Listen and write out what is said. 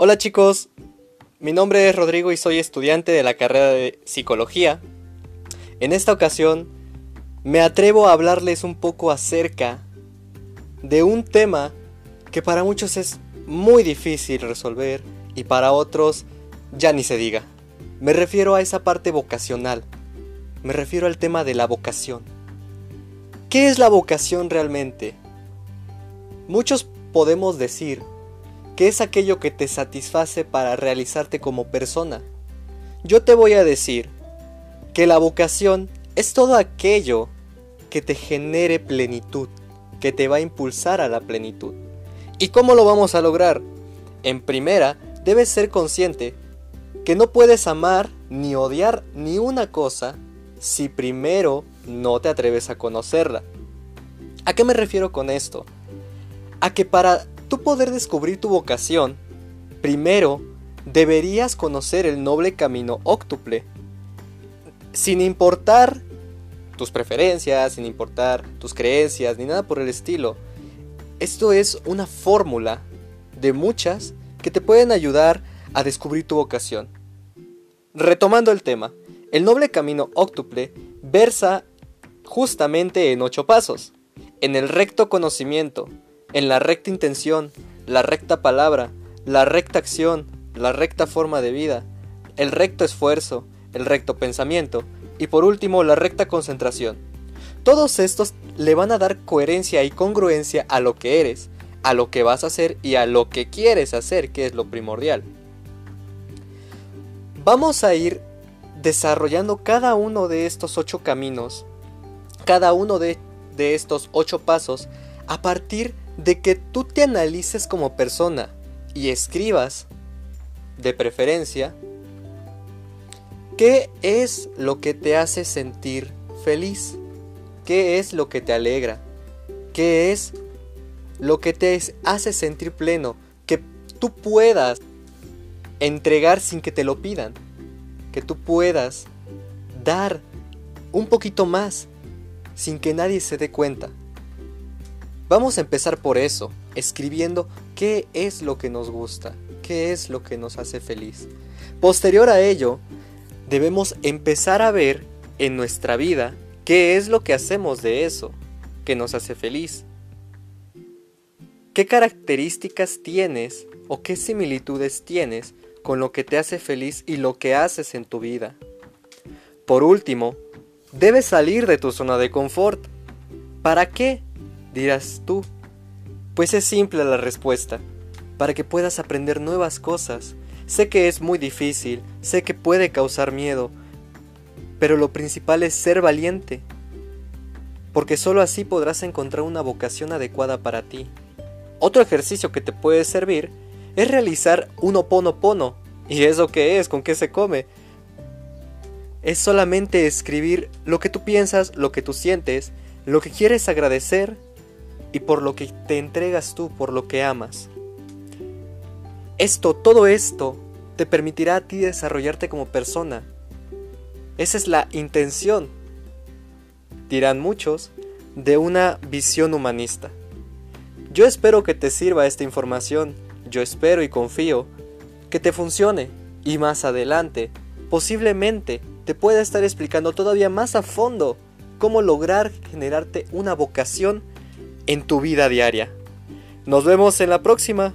Hola chicos, mi nombre es Rodrigo y soy estudiante de la carrera de psicología. En esta ocasión me atrevo a hablarles un poco acerca de un tema que para muchos es muy difícil resolver y para otros ya ni se diga. Me refiero a esa parte vocacional. Me refiero al tema de la vocación. ¿Qué es la vocación realmente? Muchos podemos decir ¿Qué es aquello que te satisface para realizarte como persona? Yo te voy a decir que la vocación es todo aquello que te genere plenitud, que te va a impulsar a la plenitud. ¿Y cómo lo vamos a lograr? En primera, debes ser consciente que no puedes amar ni odiar ni una cosa si primero no te atreves a conocerla. ¿A qué me refiero con esto? A que para tú poder descubrir tu vocación, primero deberías conocer el noble camino óctuple. Sin importar tus preferencias, sin importar tus creencias, ni nada por el estilo. Esto es una fórmula de muchas que te pueden ayudar a descubrir tu vocación. Retomando el tema, el noble camino óctuple versa justamente en ocho pasos. En el recto conocimiento, en la recta intención, la recta palabra, la recta acción, la recta forma de vida, el recto esfuerzo, el recto pensamiento y por último la recta concentración. Todos estos le van a dar coherencia y congruencia a lo que eres, a lo que vas a hacer y a lo que quieres hacer, que es lo primordial. Vamos a ir desarrollando cada uno de estos ocho caminos, cada uno de, de estos ocho pasos, a partir de de que tú te analices como persona y escribas, de preferencia, qué es lo que te hace sentir feliz, qué es lo que te alegra, qué es lo que te hace sentir pleno, que tú puedas entregar sin que te lo pidan, que tú puedas dar un poquito más sin que nadie se dé cuenta. Vamos a empezar por eso, escribiendo qué es lo que nos gusta, qué es lo que nos hace feliz. Posterior a ello, debemos empezar a ver en nuestra vida qué es lo que hacemos de eso que nos hace feliz. ¿Qué características tienes o qué similitudes tienes con lo que te hace feliz y lo que haces en tu vida? Por último, debes salir de tu zona de confort. ¿Para qué? Dirás tú. Pues es simple la respuesta, para que puedas aprender nuevas cosas. Sé que es muy difícil, sé que puede causar miedo, pero lo principal es ser valiente, porque solo así podrás encontrar una vocación adecuada para ti. Otro ejercicio que te puede servir es realizar un oponopono. ¿Y eso qué es? ¿Con qué se come? Es solamente escribir lo que tú piensas, lo que tú sientes, lo que quieres agradecer y por lo que te entregas tú, por lo que amas. Esto, todo esto, te permitirá a ti desarrollarte como persona. Esa es la intención, dirán muchos, de una visión humanista. Yo espero que te sirva esta información, yo espero y confío que te funcione y más adelante, posiblemente, te pueda estar explicando todavía más a fondo cómo lograr generarte una vocación en tu vida diaria. Nos vemos en la próxima.